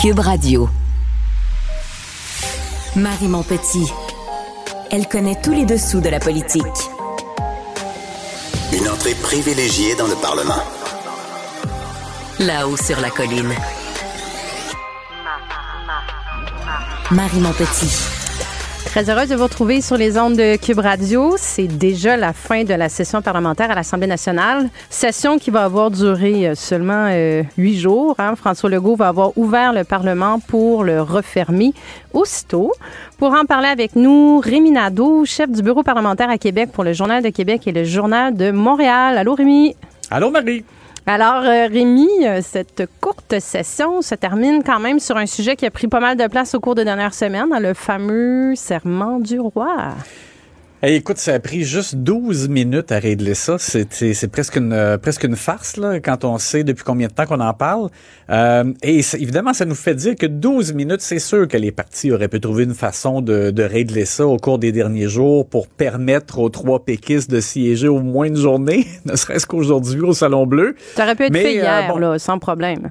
Cube Radio. Marie Montpetit. Elle connaît tous les dessous de la politique. Une entrée privilégiée dans le Parlement. Là-haut sur la colline. Marie Montpetit. Très heureuse de vous retrouver sur les ondes de Cube Radio. C'est déjà la fin de la session parlementaire à l'Assemblée nationale. Session qui va avoir duré euh, seulement euh, huit jours. Hein. François Legault va avoir ouvert le Parlement pour le refermer aussitôt. Pour en parler avec nous, Rémi Nadeau, chef du bureau parlementaire à Québec pour le Journal de Québec et le Journal de Montréal. Allô, Rémi? Allô, Marie? Alors, euh, Rémi, euh, cette courte session se termine quand même sur un sujet qui a pris pas mal de place au cours des dernières semaines, le fameux serment du roi écoute, ça a pris juste 12 minutes à régler ça. C'est presque une euh, presque une farce là, quand on sait depuis combien de temps qu'on en parle. Euh, et évidemment, ça nous fait dire que 12 minutes, c'est sûr que les partis auraient pu trouver une façon de, de régler ça au cours des derniers jours pour permettre aux trois péquistes de siéger au moins une journée, ne serait-ce qu'aujourd'hui au Salon Bleu. Ça aurait pu être fait euh, hier, là, sans problème.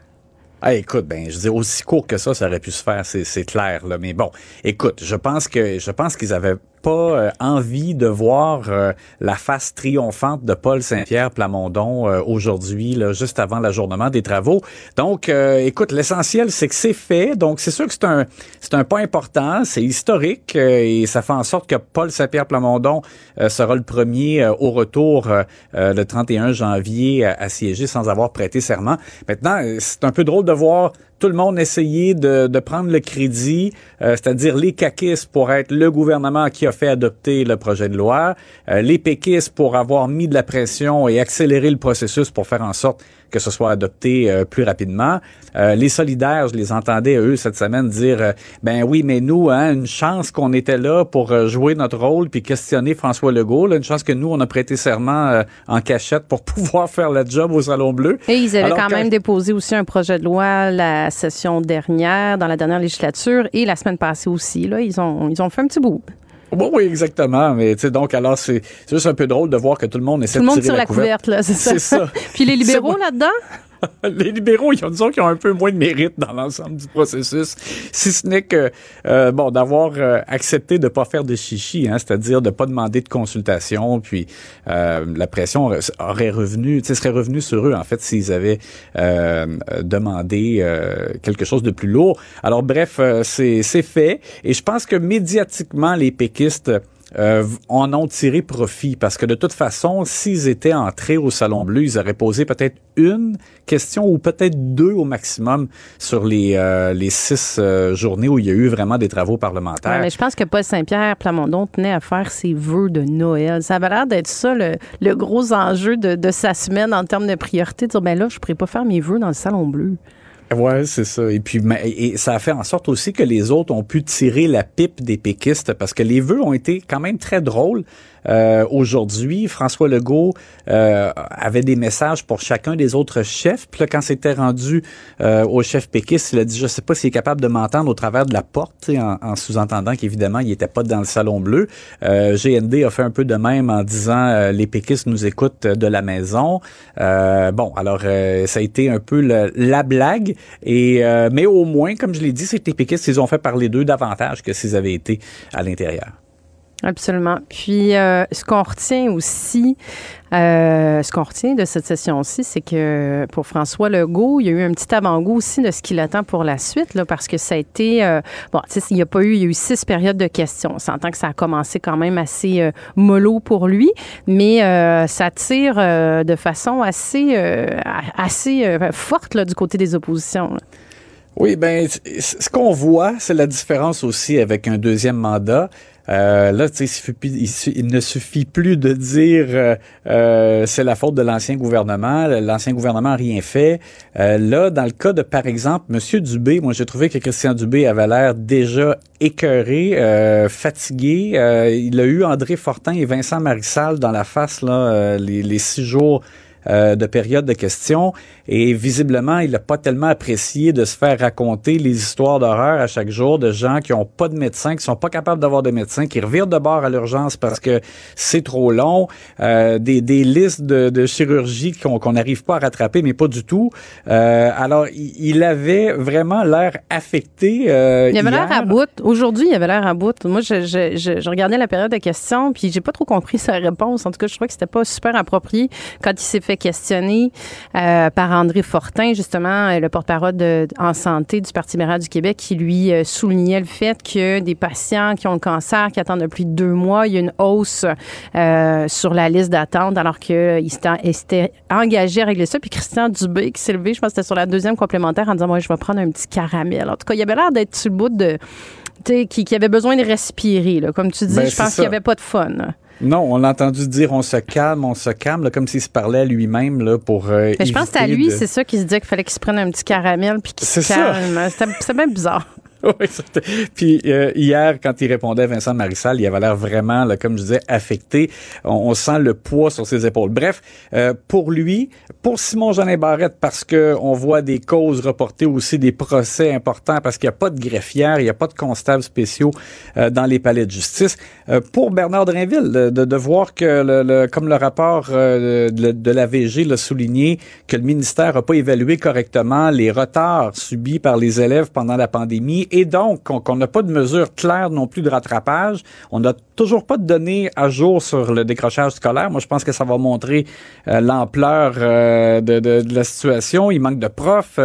Ah, écoute, ben, je dis aussi court que ça, ça aurait pu se faire, c'est clair, là. Mais bon, écoute, je pense que je pense qu'ils avaient pas euh, envie de voir euh, la face triomphante de Paul Saint-Pierre Plamondon euh, aujourd'hui, là, juste avant l'ajournement des travaux. Donc, écoute, l'essentiel, c'est que c'est fait. Donc, c'est sûr que c'est un, c'est un pas important, c'est historique et ça fait en sorte que Paul Saint-Pierre Plamondon sera le premier au retour le 31 janvier à siéger sans avoir prêté serment. Maintenant, c'est un peu drôle de voir tout le monde essayait de, de prendre le crédit, euh, c'est-à-dire les caquistes pour être le gouvernement qui a fait adopter le projet de loi, euh, les péquistes pour avoir mis de la pression et accéléré le processus pour faire en sorte que ce soit adopté euh, plus rapidement. Euh, les solidaires, je les entendais eux cette semaine dire euh, ben oui, mais nous, hein, une chance qu'on était là pour jouer notre rôle puis questionner François Legault, là, une chance que nous on a prêté serment en cachette pour pouvoir faire le job au Salon Bleu. Et ils avaient quand même déposé aussi un projet de loi la session dernière, dans la dernière législature et la semaine passée aussi. Là, ils ont ils ont fait un petit bout. Bon, oui, exactement. Mais tu sais, donc alors c'est juste un peu drôle de voir que tout le monde essaie de tirer Tout le monde tire la, couverte, là, c'est ça. ça. Puis les libéraux là-dedans? les libéraux, ils ont, disons qu'ils ont un peu moins de mérite dans l'ensemble du processus, si ce n'est que, euh, bon, d'avoir euh, accepté de pas faire de chichi, hein, c'est-à-dire de pas demander de consultation, puis euh, la pression aurait revenu, serait revenu sur eux, en fait, s'ils avaient demandé quelque chose de plus lourd. Alors, bref, c'est fait, et je pense que médiatiquement, les péquistes euh, en ont tiré profit parce que de toute façon, s'ils étaient entrés au Salon Bleu, ils auraient posé peut-être une question ou peut-être deux au maximum sur les, euh, les six euh, journées où il y a eu vraiment des travaux parlementaires. mais je pense que Paul Saint-Pierre Plamondon tenait à faire ses vœux de Noël. Ça avait l'air d'être ça le, le, gros enjeu de, de, sa semaine en termes de priorité, de dire ben là, je pourrais pas faire mes vœux dans le Salon Bleu. Ouais, c'est ça. Et puis, et ça a fait en sorte aussi que les autres ont pu tirer la pipe des péquistes parce que les vœux ont été quand même très drôles. Euh, aujourd'hui, François Legault euh, avait des messages pour chacun des autres chefs. Puis là, quand c'était rendu euh, au chef péquiste, il a dit, je sais pas s'il est capable de m'entendre au travers de la porte, en, en sous-entendant qu'évidemment, il était pas dans le salon bleu. GND a fait un peu de même en disant, les péquistes nous écoutent de la maison. bon, alors, ça a été un peu la blague. Et mais au moins, comme je l'ai dit, c'est péquistes, ils ont fait parler d'eux davantage que s'ils avaient été à l'intérieur. Absolument. Puis, euh, ce qu'on retient aussi, euh, ce qu'on retient de cette session-ci, c'est que pour François Legault, il y a eu un petit avant-goût aussi de ce qu'il attend pour la suite, parce que ça a été, euh, bon, il n'y a pas eu, il y a eu six périodes de questions. On s'entend que ça a commencé quand même assez euh, mollo pour lui, mais ça tire de façon assez, assez forte du côté des oppositions. Oui, ben, ce qu'on voit, c'est la différence aussi avec un deuxième mandat. Euh, là, tu sais, il, ne suffit plus de dire euh, euh, c'est la faute de l'ancien gouvernement, l'ancien gouvernement n'a rien fait. là, dans le cas de, par exemple, Monsieur Dubé, moi j'ai trouvé que Christian Dubé avait l'air déjà écœuré, fatigué. il a eu André Fortin et Vincent Marissal dans la face là, les, les six jours de période de questions. Et visiblement, il n'a pas tellement apprécié de se faire raconter les histoires d'horreur à chaque jour de gens qui ont pas de médecin, qui sont pas capables d'avoir de médecin, qui revirent de bord à l'urgence parce que c'est trop long, euh, des, des listes de, de chirurgie qu'on n'arrive pas à rattraper, mais pas du tout. Euh, alors, il, avait vraiment l'air affecté. Euh, il avait l'air à bout. Aujourd'hui, il avait l'air à bout. Moi, je, je, je, regardais la période de questions, puis j'ai pas trop compris sa réponse. En tout cas, je trouvais que c'était pas super approprié quand il s'est fait questionner euh, par André Fortin, justement, le porte-parole en santé du Parti libéral du Québec, qui lui soulignait le fait que des patients qui ont le cancer, qui attendent depuis deux mois, il y a une hausse sur la liste d'attente, alors qu'il s'était engagé à régler ça. Puis Christian Dubé, qui s'est levé, je pense que c'était sur la deuxième complémentaire, en disant Moi, je vais prendre un petit caramel. En tout cas, il avait l'air d'être sur le bout de. Qui, qui avait besoin de respirer. Là. Comme tu dis, ben, je pense qu'il n'y avait pas de fun. Non, on l'a entendu dire on se calme, on se calme, comme s'il se parlait à lui-même là, pour. Euh, Mais je pense que c'est à lui, c'est ça qu'il se disait qu'il fallait qu'il se prenne un petit caramel puis qu'il se calme. C'est bien bizarre. oui, Puis euh, hier, quand il répondait à Vincent Marissal, il avait l'air vraiment, là, comme je disais, affecté. On, sent le poids sur ses épaules. Bref, euh, pour lui, pour Simon Jeanin Barrette, parce que on voit des causes reportées aussi, des procès importants, parce qu'il n'y a pas de greffière, il n'y a pas de constables spéciaux euh, dans les palais de justice. pour Bernard Drinville, de, de, voir que, le, comme le rapport de, de la VG l'a souligné, que le ministère n'a pas évalué correctement les retards subis par les élèves pendant la pandémie et donc qu'on n'a pas de mesures claires non plus de rattrapage. On n'a toujours pas de données à jour sur le décrochage scolaire. Moi, je pense que ça va montrer euh, l'ampleur euh, de, de, de, la situation. Il manque de profs.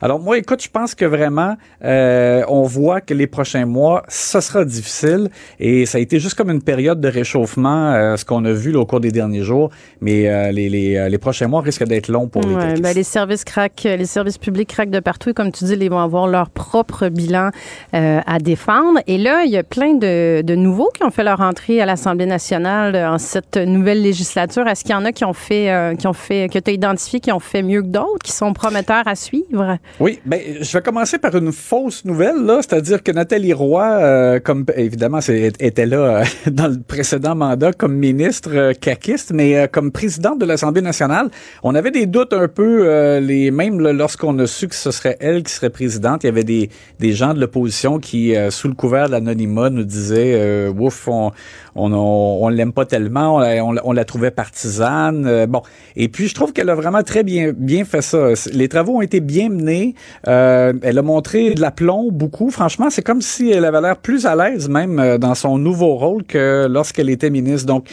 Alors moi, écoute, je pense que vraiment, euh, on voit que les prochains mois, ce sera difficile. Et ça a été juste comme une période de réchauffement, ce qu'on a vu au cours des derniers jours. Mais les, les, les, prochains mois risquent d'être longs pour ouais, les ben, Les services craquent, les services publics craquent de partout. Et comme tu dis, ils vont avoir leur propre bilan euh, à défendre. Et là, il y a plein de, nouveaux qui ont fait leur entrée à l'Assemblée nationale euh, en cette nouvelle législature. Est-ce qu'il y en a qui ont fait, euh, qui ont fait, que tu as identifié, qui ont fait mieux que d'autres, qui sont prometteurs à suivre? Oui, ben, je vais commencer par une fausse nouvelle, là, c'est-à-dire que Nathalie Roy, comme évidemment, était là dans le précédent mandat comme ministre caquiste, mais comme présidente de l'Assemblée nationale, on avait des doutes un peu, les même lorsqu'on a su que ce serait elle qui serait présidente, il y avait des, des gens de l'opposition qui, euh, sous le couvert de l'anonymat, nous disait euh, ouf, on on, on, l'aime pas tellement, on on, la trouvait partisane. Euh, bon, et puis je trouve qu'elle a vraiment très bien bien fait ça. Les travaux ont été bien menés. Euh, elle a montré de l'aplomb beaucoup. Franchement, c'est comme si elle avait l'air plus à l'aise même dans son nouveau rôle que lorsqu'elle était ministre. Donc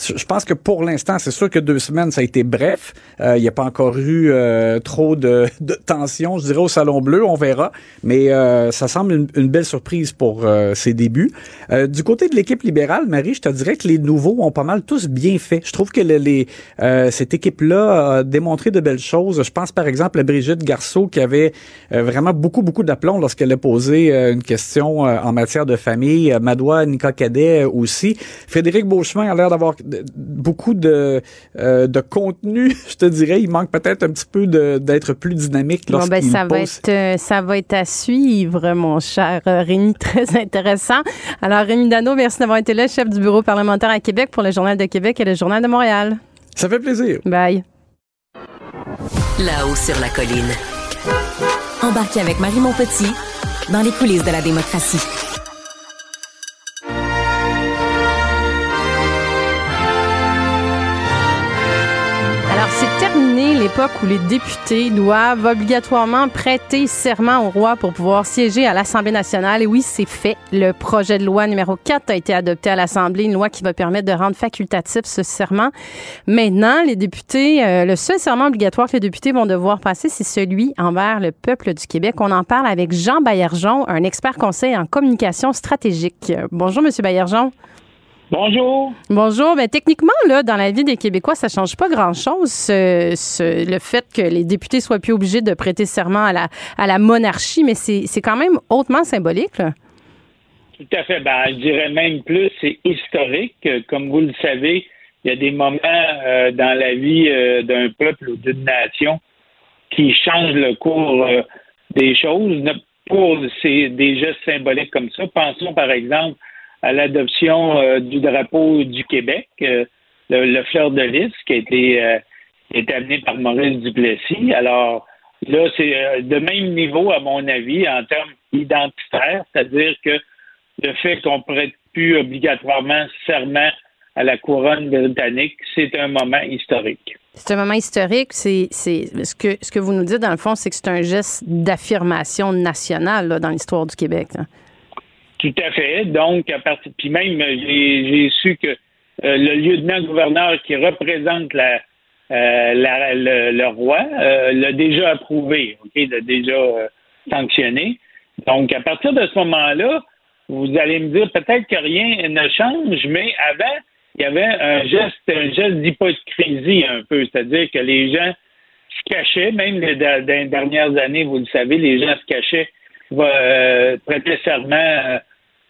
je pense que pour l'instant, c'est sûr que deux semaines, ça a été bref. Euh, il n'y a pas encore eu euh, trop de, de tension, je dirais, au Salon Bleu. On verra. Mais euh, ça semble une, belle surprise pour ses débuts. du côté de l'équipe libérale, Marie, je te dirais que les nouveaux ont pas mal tous bien fait. Je trouve que les, cette équipe-là a démontré de belles choses. Je pense par exemple à Brigitte Garceau qui avait vraiment beaucoup, beaucoup d'aplomb lorsqu'elle a posé une question en matière de famille. Madoua Nika Cadet aussi. Frédéric Beauchemin a l'air d'avoir beaucoup de, euh, de contenu, je te dirais. Il manque peut-être un petit peu d'être plus dynamique bon, ben, ça va être euh, Ça va être à suivre, mon cher euh, Rémi. Très intéressant. Alors, Rémi Dano, merci d'avoir été là, chef du bureau parlementaire à Québec pour le Journal de Québec et le Journal de Montréal. Ça fait plaisir. Bye. Là-haut sur la colline. Embarquez avec Marie Montpetit dans les coulisses de la démocratie. Où les députés doivent obligatoirement prêter serment au roi pour pouvoir siéger à l'Assemblée nationale. Et oui, c'est fait. Le projet de loi numéro 4 a été adopté à l'Assemblée, une loi qui va permettre de rendre facultatif ce serment. Maintenant, les députés, euh, le seul serment obligatoire que les députés vont devoir passer, c'est celui envers le peuple du Québec. On en parle avec Jean Baillargeon, un expert conseil en communication stratégique. Bonjour, Monsieur Baillargeon. Bonjour. Bonjour. Mais ben, techniquement, là, dans la vie des Québécois, ça change pas grand-chose, le fait que les députés soient plus obligés de prêter serment à la, à la monarchie, mais c'est quand même hautement symbolique. Tout à fait. Ben, je dirais même plus, c'est historique. Comme vous le savez, il y a des moments euh, dans la vie euh, d'un peuple ou d'une nation qui changent le cours euh, des choses. Pour ces, des gestes symboliques comme ça, pensons par exemple à l'adoption euh, du drapeau du Québec, euh, le, fleur de lys, qui a été euh, amené par Maurice Duplessis. Alors, là, c'est euh, de même niveau, à mon avis, en termes identitaires, c'est-à-dire que le fait qu'on prête plus obligatoirement serment à la couronne britannique, c'est un moment historique. C'est un moment historique. C'est, ce que ce que vous nous dites dans le fond, c'est que c'est un geste d'affirmation nationale dans l'histoire du Québec. Tout à fait. Donc, à partir, puis même j'ai, su que euh, le lieutenant-gouverneur qui représente la, euh, le, roi euh, l'a déjà approuvé, ok, l'a déjà sanctionné. Donc, à partir de ce moment-là, vous allez me dire peut-être que rien ne change, mais avant, il y avait un geste, un geste d'hypocrisie un peu, c'est-à-dire que les gens se cachaient, même dans les dernières années, vous le savez, les gens se cachaient, euh, prêtaient serment.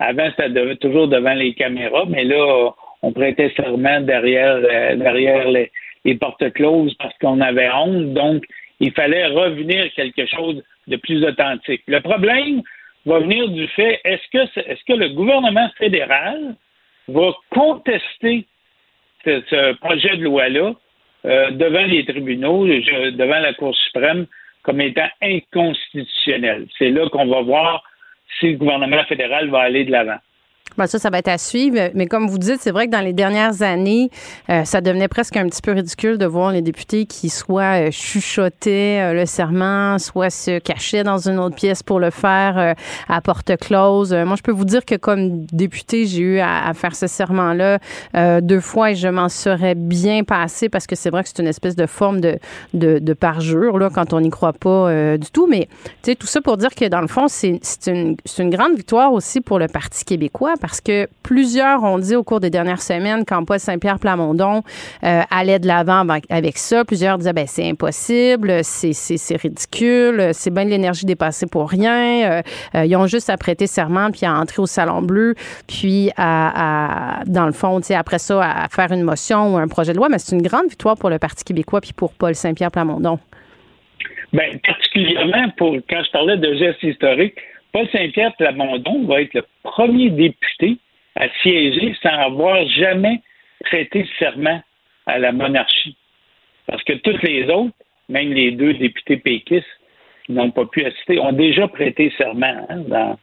Avant, c'était toujours devant les caméras, mais là, on prêtait serment derrière, euh, derrière les, portes closes parce qu'on avait honte. Donc, il fallait revenir quelque chose de plus authentique. Le problème va venir du fait est-ce que est-ce que le gouvernement fédéral va contester ce, projet de loi-là euh, devant les tribunaux, devant la Cour suprême, comme étant inconstitutionnel? C'est là qu'on va voir si le gouvernement fédéral va aller de l'avant. Ben ça, ça va être à suivre. Mais comme vous dites, c'est vrai que dans les dernières années, euh, ça devenait presque un petit peu ridicule de voir les députés qui soit euh, chuchotaient euh, le serment, soit se cachaient dans une autre pièce pour le faire à porte close. moi, je peux vous dire que comme député, j'ai eu à, faire ce serment-là deux fois et je m'en serais bien passé parce que c'est vrai que c'est une espèce de forme de, de, de parjure là, quand on n'y croit pas du tout. Mais tout ça pour dire que dans le fond, c'est une, une grande victoire aussi pour le Parti québécois parce que plusieurs ont dit au cours des dernières semaines quand Paul Saint-Pierre Plamondon euh, allait de l'avant avec ça, plusieurs disaient ben c'est impossible, c'est ridicule, c'est bien de l'énergie dépassée pour rien. Euh, euh, ils ont juste à prêter serment puis à entrer au salon bleu, puis à, dans le fond, après ça à faire une motion ou un projet de loi, mais c'est une grande victoire pour le Parti québécois puis pour Paul Saint-Pierre Plamondon. Bien, particulièrement pour quand je parlais de gestes historiques, Paul Saint-Pierre Plamondon va être le premier député à siéger sans avoir jamais prêté serment à la monarchie. Parce que toutes les autres, même les deux députés péquistes qui n'ont pas pu assister, ont déjà prêté serment hein,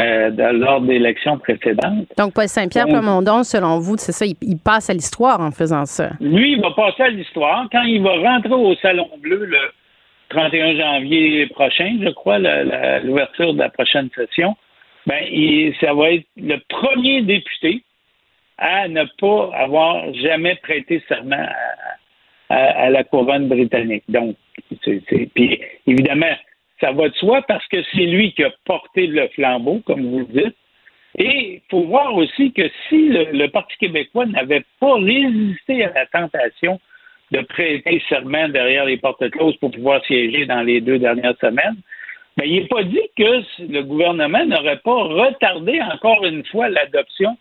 euh, dans, lors d'élections précédentes. Donc, Paul Saint-Pierre Plamondon, selon vous, c'est ça, il, il, passe à l'histoire en faisant ça? Lui, il va passer à l'histoire. Quand il va rentrer au Salon Bleu le 31 janvier prochain, je crois, l'ouverture de la prochaine session, ben, ça va être le premier député à ne pas avoir jamais prêté serment à, la couronne britannique. Donc, puis évidemment, ça va de soi parce que c'est lui qui a porté le flambeau, comme vous le dites. Et il faut voir aussi que si le Parti québécois n'avait pas résisté à la tentation de prêter serment derrière les portes closes pour pouvoir siéger dans les deux dernières semaines. Mais il n'est pas dit que le gouvernement n'aurait pas retardé encore une fois l'adoption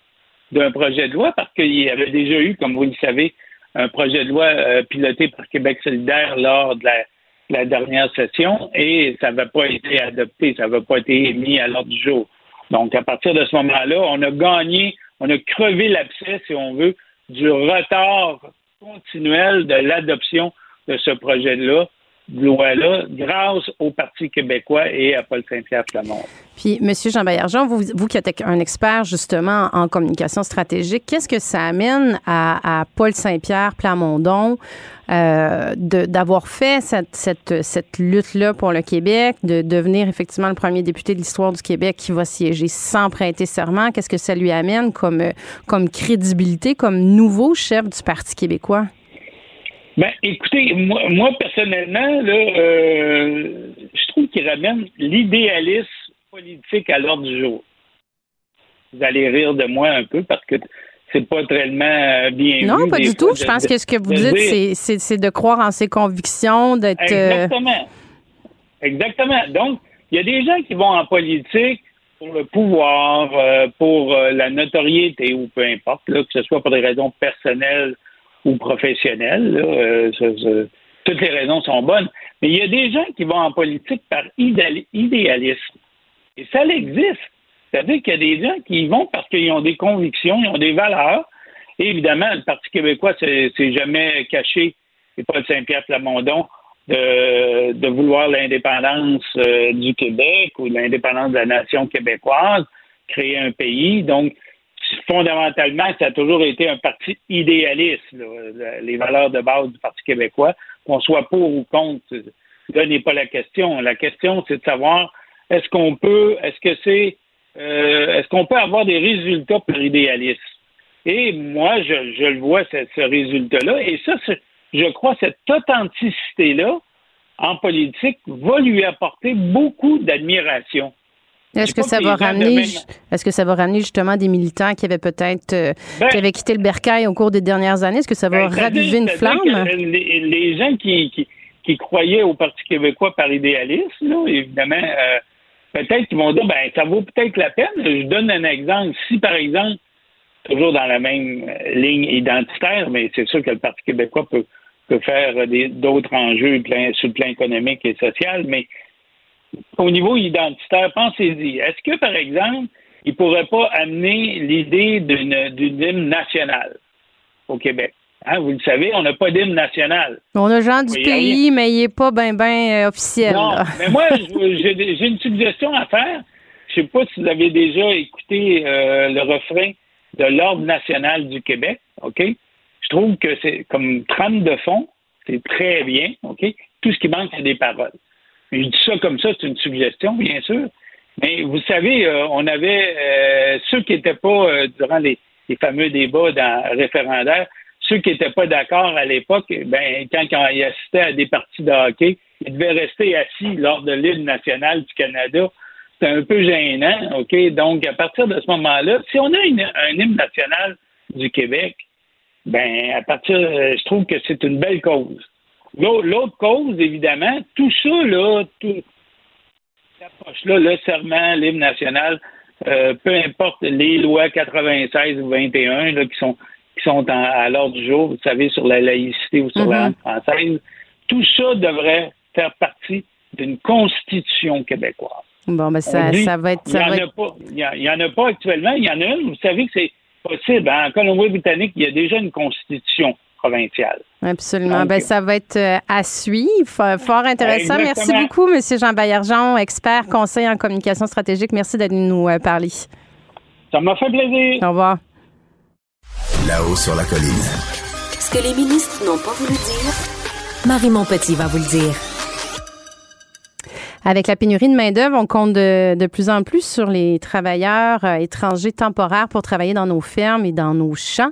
d'un projet de loi parce qu'il y avait déjà eu, comme vous le savez, un projet de loi euh, piloté par Québec solidaire lors de la, dernière session et ça n'avait pas été adopté, ça n'avait pas été mis à l'ordre du jour. Donc, à partir de ce moment-là, on a gagné, on a crevé l'abcès, si on veut, du retard continuelle de l'adoption de ce projet-là, loi-là, grâce au Parti québécois et à Paul Saint-Pierre Flamont. Puis, M. Jean Baillargeon, vous, vous qui êtes un expert justement en communication stratégique, qu'est-ce que ça amène à, Paul Saint-Pierre Plamondon euh, d'avoir fait cette, lutte-là pour le Québec, de devenir effectivement le premier député de l'histoire du Québec qui va siéger sans prêter serment? Qu'est-ce que ça lui amène comme crédibilité, comme nouveau chef du Parti québécois? Ben, écoutez, moi, personnellement, là, euh, je trouve qu'il ramène l'idéalisme politique à l'ordre du jour. Vous allez rire de moi un peu parce que c'est pas tellement euh, bien Non, pas du tout. je pense que ce que vous dites, c'est de croire en ses convictions, d'être. Euh, Exactement. Exactement. Donc, il y a des gens qui vont en politique pour le pouvoir, pour la notoriété ou peu importe, que ce soit pour des raisons personnelles ou professionnels. Euh, toutes les raisons sont bonnes. Mais il y a des gens qui vont en politique par idéalisme. Et ça existe. C'est-à-dire qu'il y a des gens qui y vont parce qu'ils ont des convictions, ils ont des valeurs. Et évidemment, le Parti québécois s'est jamais caché et Paul Saint-Pierre Plamondon de, de vouloir l'indépendance euh, du Québec ou l'indépendance de la nation québécoise, créer un pays. Donc, fondamentalement, ça a toujours été un parti idéaliste, les valeurs de base du Parti québécois, qu'on soit pour ou contre. Là n'est pas la question. La question, c'est de savoir est-ce qu'on peut, est-ce que c'est, euh, est-ce qu'on peut avoir des résultats par idéalisme? Et moi, je, je le vois, ce, ce résultat-là. Et ça, je crois, cette authenticité-là, en politique, va lui apporter beaucoup d'admiration. Est-ce que ça va ramener, est-ce que ça va ramener justement des militants qui avaient peut-être, euh, ben qui avaient quitté le bercail au cours des dernières années? Est-ce que ça va Ben, raviver une flamme? Les, les gens qui, qui, qui croyaient au Parti québécois par idéalisme, là, évidemment, euh, peut-être qu'ils vont dire, ben, ça vaut peut-être la peine. Je donne un exemple. Si, par exemple, toujours dans la même euh, ligne identitaire, mais c'est sûr que le Parti québécois peut, peut faire des- d'autres enjeux sur le plan économique et social, mais au niveau identitaire, pensez-y. Est-ce que, par exemple, il ne pourrait pas amener l'idée d'une d'une hymne nationale au Québec? Hein, vous le savez, on n'a pas d'hymne national. On a Jean du pays, mais il n'est pas bien ben officiel. Non, là. mais moi, j'ai une suggestion à faire. Je ne sais pas si vous avez déjà écouté euh, le refrain de l'Ordre national du Québec, OK? Je trouve que c'est comme trame de fond, c'est très bien, OK? Tout ce qui manque, c'est des paroles. Je dis ça comme ça, c'est une suggestion, bien sûr. Mais vous savez, euh, on avait euh, ceux qui n'étaient pas, euh, durant les, les fameux débats dans référendaire, ceux qui n'étaient pas d'accord à l'époque, ben, quand, quand ils assistaient à des parties de hockey, ils devaient rester assis lors de l'hymne national du Canada. C'est un peu gênant, OK? Donc, à partir de ce moment-là, si on a une- un hymne national du Québec, ben, à partir, euh, je trouve que c'est une belle cause. L'au- L'autre cause, évidemment, tout ça, là, tout, cette approche-là, le serment, l'hymne national, euh, peu importe les lois 96 ou 21 là, qui sont qui sont en- à l'ordre du jour, vous savez, sur la laïcité ou sur la Mhm. langue française, tout ça devrait faire partie d'une constitution québécoise. Bon, ben ça, dit, ça va être. Il Ça n'y en, être- il y a- il y en a pas actuellement. Il y en a une. Vous savez que c'est possible. En Colombie-Britannique, il y a déjà une constitution provinciale. Absolument. Donc, Ben, ça va être euh, à suivre. Fort intéressant. Merci beaucoup, M. Jean Baillargeon, expert conseil en communication stratégique. Merci d'être venu nous euh, parler. Ça m'a fait plaisir. Au revoir. Là-haut sur la colline. Ce que les ministres n'ont pas voulu dire, Marie Montpetit va vous le dire. Avec la pénurie de main-d'œuvre, on compte de, de plus en plus sur les travailleurs euh, étrangers temporaires pour travailler dans nos fermes et dans nos champs.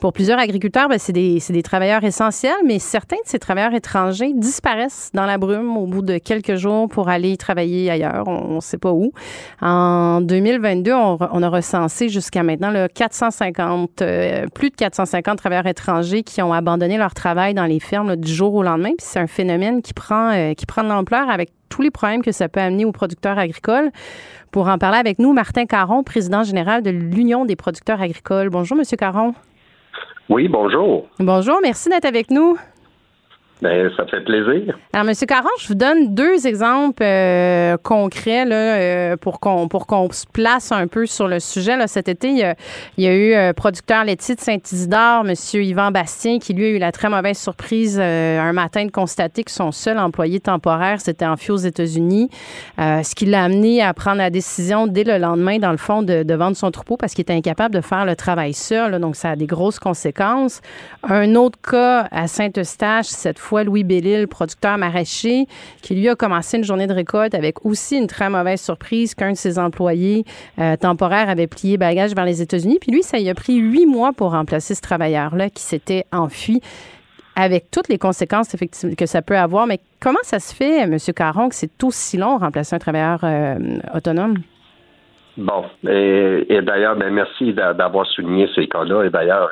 Pour plusieurs agriculteurs, ben, c'est des, des travailleurs essentiels, mais certains de ces travailleurs étrangers disparaissent dans la brume au bout de quelques jours pour aller travailler ailleurs. On ne sait pas où. En 2022, on, on a recensé jusqu'à maintenant là, 450, euh, plus de 450 travailleurs étrangers qui ont abandonné leur travail dans les fermes là, du jour au lendemain. C'est un phénomène qui prend, euh, qui prend de l'ampleur avec tous les problèmes que ça peut amener aux producteurs agricoles. Pour en parler avec nous, Martin Caron, président général de l'Union des producteurs agricoles. Bonjour, Monsieur Caron. Oui, bonjour. Bonjour, merci d'être avec nous. Ben, ça fait plaisir. Alors, Monsieur Caron, je vous donne deux exemples euh, concrets là, euh, pour qu'on pour qu'on se place un peu sur le sujet. Cet été, il y a, eu euh, producteur laitier de Saint-Isidore, Monsieur Yvan Bastien, qui lui a eu la très mauvaise surprise un matin de constater que son seul employé temporaire s'était enfui aux États-Unis, ce qui l'a amené à prendre la décision dès le lendemain, dans le fond, de, vendre son troupeau parce qu'il était incapable de faire le travail seul. donc, ça a des grosses conséquences. Un autre cas à Saint-Eustache, cette fois Louis Bellil, producteur maraîcher, qui lui a commencé une journée de récolte avec aussi une très mauvaise surprise qu'un de ses employés euh, temporaires avait plié bagage vers les États-Unis. Puis lui, ça y a pris huit mois pour remplacer ce travailleur-là qui s'était enfui avec toutes les conséquences que ça peut avoir. Mais comment ça se fait, M. Caron, que c'est aussi long remplacer un travailleur euh, autonome? Bon, et, d'ailleurs, ben, merci d'a- d'avoir souligné ces cas-là. Et d'ailleurs,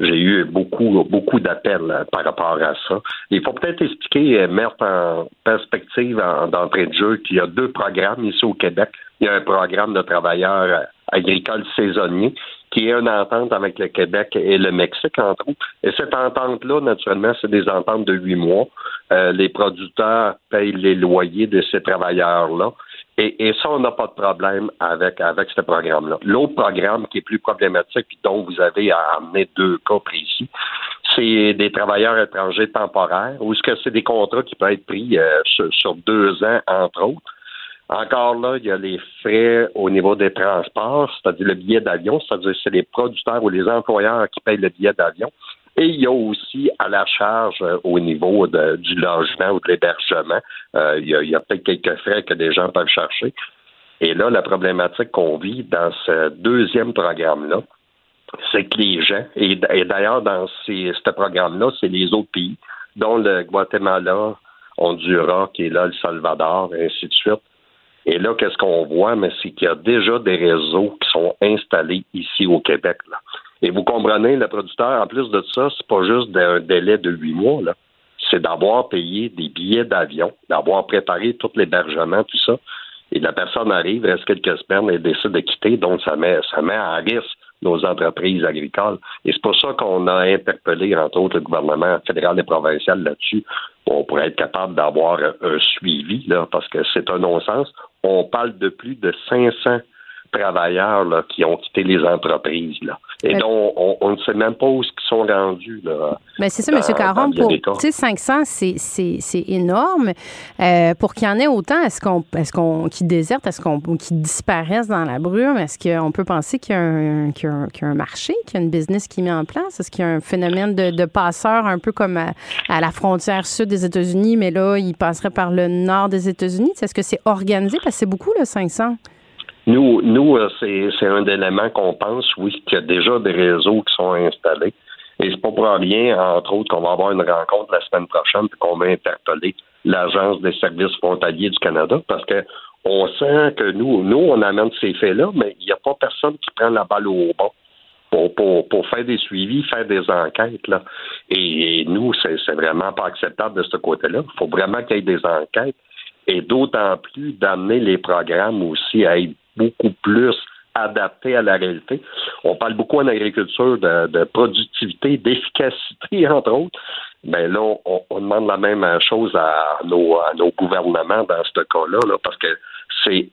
j'ai eu beaucoup, beaucoup d'appels euh, par rapport à ça. Il faut peut-être expliquer, euh, mettre en perspective en- d'entrée de jeu qu'il y a deux programmes ici au Québec. Il y a un programme de travailleurs euh, agricoles saisonniers qui est une entente avec le Québec et le Mexique, entre autres. Et cette entente-là, naturellement, c'est des ententes de huit mois. Les producteurs payent les loyers de ces travailleurs-là. Et, et ça, on n'a pas de problème avec, avec ce programme-là. L'autre programme qui est plus problématique, puis dont vous avez amené deux cas précis, c'est des travailleurs étrangers temporaires ou est-ce que c'est des contrats qui peuvent être pris euh, sur, deux ans, entre autres? Encore là, il y a les frais au niveau des transports, c'est-à-dire le billet d'avion, c'est-à-dire c'est les producteurs ou les employeurs qui payent le billet d'avion. Et il y a aussi à la charge euh, au niveau du logement ou de l'hébergement, euh, il y a, peut-être quelques frais que des gens peuvent chercher. Et là, la problématique qu'on vit dans ce deuxième programme-là, c'est que les gens, et, d'ailleurs dans ce programme-là, c'est les autres pays, dont le Guatemala, Honduras, qui est là, le Salvador, et ainsi de suite. Et là, qu'est-ce qu'on voit? Mais c'est qu'il y a déjà des réseaux qui sont installés ici au Québec. Et vous comprenez, le producteur, en plus de ça, c'est pas juste un délai de huit mois, là. C'est d'avoir payé des billets d'avion, d'avoir préparé tout l'hébergement, tout ça. Et la personne arrive, reste quelques semaines et décide de quitter, donc ça met, ça met risque nos entreprises agricoles. Et c'est pour ça qu'on a interpellé, entre autres, le gouvernement fédéral et provincial là-dessus, pour être capable d'avoir un suivi, là, parce que c'est un non-sens. On parle de plus de 500 travailleurs là, qui ont quitté les entreprises. Là. Et donc, on, ne sait même pas où ils sont rendus. Là, Mais c'est ça, M. Caron. Pour 500, c'est énorme. Euh, pour qu'il y en ait autant, est-ce qu'on est qu'on désertent, est-ce qu'on qui disparaissent dans la brume? Est-ce qu'on peut penser qu'il y, qu y, a un marché, qu'il y a une business qui est mis en place? Est-ce qu'il y a un phénomène de, de passeurs un peu comme à, à, la frontière sud des États-Unis, mais là, il passerait par le nord des États-Unis? Est-ce que c'est organisé? Parce que c'est beaucoup, le 500. Nous, nous euh, c'est un élément qu'on pense, oui, qu'il y a déjà des réseaux qui sont installés. Et c'est pas pour rien, entre autres, qu'on va avoir une rencontre la semaine prochaine et qu'on va interpeller l'Agence des services frontaliers du Canada parce que on sent que nous, nous, on amène ces faits-là, mais il n'y a pas personne qui prend la balle au bon pour, pour, pour faire des suivis, faire des enquêtes. Là. Et, nous, c'est vraiment pas acceptable de ce côté-là. Il faut vraiment qu'il y ait des enquêtes et d'autant plus d'amener les programmes aussi à être beaucoup plus adapté à la réalité. On parle beaucoup en agriculture de, productivité, d'efficacité, entre autres. Mais là, on, demande la même chose à nos, gouvernements dans ce cas-là, là, parce que c'est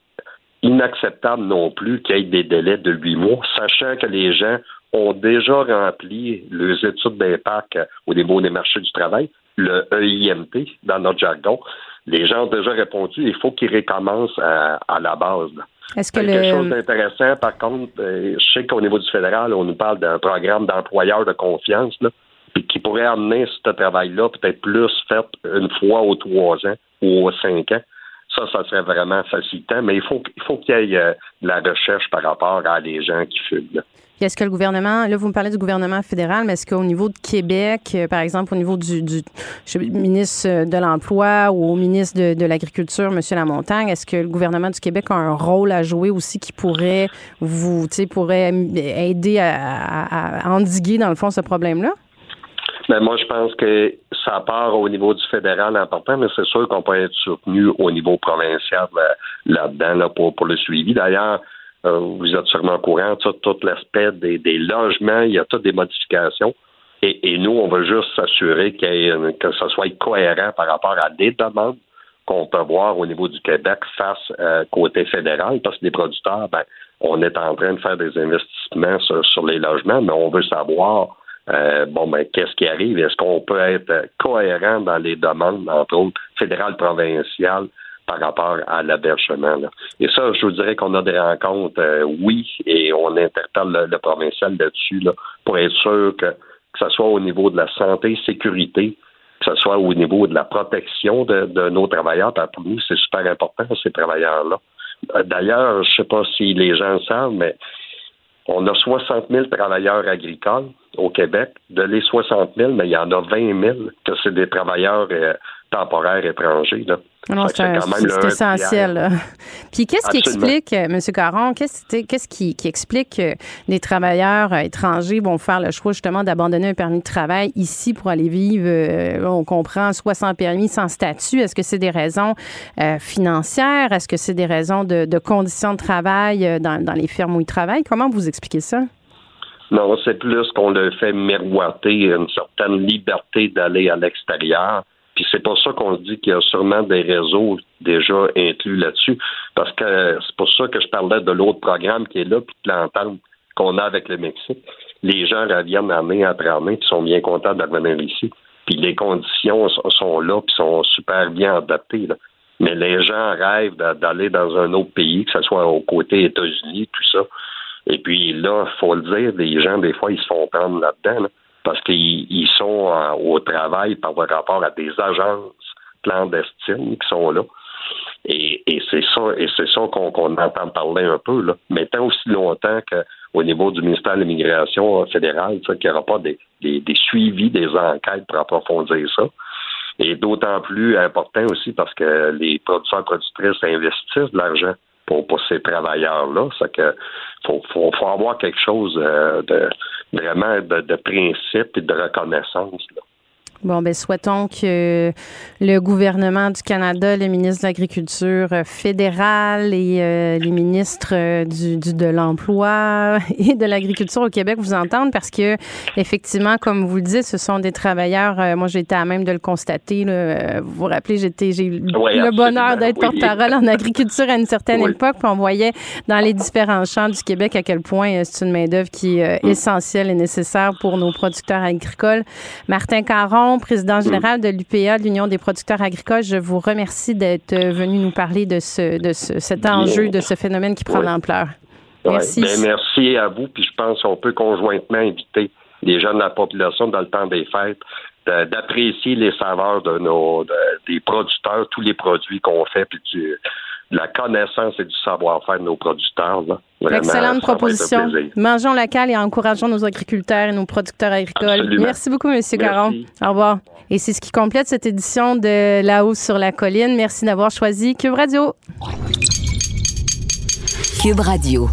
inacceptable non plus qu'il y ait des délais de huit mois, sachant que les gens ont déjà rempli les études d'impact au niveau des marchés du travail, le EIMT dans notre jargon. Les gens ont déjà répondu, il faut qu'ils recommencent à, la base. Est-ce que Quelque chose d'intéressant, par contre, euh, je sais qu'au niveau du fédéral, on nous parle d'un programme d'employeur de confiance, là, puis qui pourrait amener ce travail-là peut-être plus fait une fois aux trois ans ou aux cinq ans. Ça, ça serait vraiment facilitant, mais il faut, il faut qu'il y ait euh, de la recherche par rapport à des gens qui fument. Est-ce que le gouvernement, là, vous me parlez du gouvernement fédéral, mais est-ce qu'au niveau de Québec, euh, par exemple, au niveau du, ministre de l'Emploi ou au ministre de, l'Agriculture, M. Lamontagne, est-ce que le gouvernement du Québec a un rôle à jouer aussi qui pourrait vous, tu sais, pourrait aider à, endiguer, dans le fond, ce problème-là? Mais ben, moi, je pense que ça part au niveau du fédéral important, mais c'est sûr qu'on peut être soutenu au niveau provincial euh, là-dedans là, pour, pour le suivi. D'ailleurs, euh, vous êtes sûrement au courant, tout, tout l'aspect des, logements, il y a toutes des modifications. Et, nous, on veut juste s'assurer que ça soit cohérent par rapport à des demandes qu'on peut voir au niveau du Québec face euh, côté fédéral, parce que les producteurs, ben, on est en train de faire des investissements sur, les logements, mais on veut savoir euh, bon ben qu'est-ce qui arrive? Est-ce qu'on peut être cohérent dans les demandes, entre autres fédérales, provinciales, par rapport à l'hébergement. Et ça, je vous dirais qu'on a des rencontres, euh, oui, et on interpelle le, provincial là-dessus pour être sûr que, que ce soit au niveau de la santé, sécurité, que ce soit au niveau de la protection de, nos travailleurs, pour nous, c'est super important, ces travailleurs-là. Euh, d'ailleurs, je ne sais pas si les gens le savent, mais on a 60 000 travailleurs agricoles au Québec. De les 60 000, mais il y en a 20 000 que c'est des travailleurs euh, temporaires étrangers. Là. Non, c'est essentiel. Puis qu'est-ce qui explique, euh, M. Caron, qu'est-ce qui, explique que les travailleurs euh, étrangers vont faire le choix justement d'abandonner un permis de travail ici pour aller vivre, euh, on comprend, soit sans permis, sans statut? Est-ce que c'est des raisons financières? Est-ce que c'est des raisons de, conditions de travail dans, dans les fermes où ils travaillent? Comment vous expliquez ça? Non, c'est plus qu'on le fait miroiter une certaine liberté d'aller à l'extérieur puis c'est pour ça qu'on dit qu'il y a sûrement des réseaux déjà inclus là-dessus. Parce que c'est pour ça que je parlais de l'autre programme qui est là, puis de l'entente qu'on a avec le Mexique. les gens reviennent année après année, puis sont bien contents de revenir ici. Puis les conditions sont là, puis sont super bien adaptées. Mais les gens rêvent d'aller dans un autre pays, que ce soit au côté États-Unis, tout ça. Et puis là, faut le dire, les gens, des fois, ils se font prendre là-dedans, parce qu'ils sont euh, au travail par rapport à des agences clandestines qui sont là. Et, c'est ça, et c'est ça qu'on entend parler un peu, là. Mais tant aussi longtemps qu'au niveau du ministère de l'Immigration fédéral, qu'il n'y aura pas des, des, suivis, des enquêtes pour approfondir ça. Et d'autant plus important aussi parce que les producteurs productrices investissent de l'argent pour, pour ces travailleurs-là. C'est que faut, faut, avoir quelque chose euh, de vraiment de, de principe et de reconnaissance. Là. Bon, ben souhaitons que le gouvernement du Canada, le ministre de l'Agriculture fédéral et euh, les ministres euh, du, de l'Emploi et de l'Agriculture au Québec vous entendent parce que, effectivement, comme vous le dites, ce sont des travailleurs. Euh, moi, j'étais à même de le constater. Là, vous vous rappelez, j'étais, j'ai eu le bonheur d'être porte-parole en agriculture à une certaine époque. Puis on voyait dans les différents champs du Québec à quel point c'est une main-d'œuvre qui est mm. essentielle et nécessaire pour nos producteurs agricoles. Martin Caron, président mm. général de l'UPA, l'Union des producteurs agricoles. Je vous remercie d'être venu nous parler de, ce, de cet enjeu, de ce phénomène qui prend l'ampleur. Merci. Ben, merci à vous. Puis je pense qu'on peut conjointement inviter les jeunes de la population dans le temps des fêtes d'apprécier les saveurs de nos des producteurs, tous les produits qu'on fait, puis du, la connaissance et du savoir-faire de nos producteurs. Excellente proposition. Mangeons local et encourageons nos agriculteurs et nos producteurs agricoles. Merci beaucoup, M. Caron. Au revoir. Et c'est ce qui complète cette édition de La hausse sur la colline. Merci d'avoir choisi Cube Radio. Cube Radio.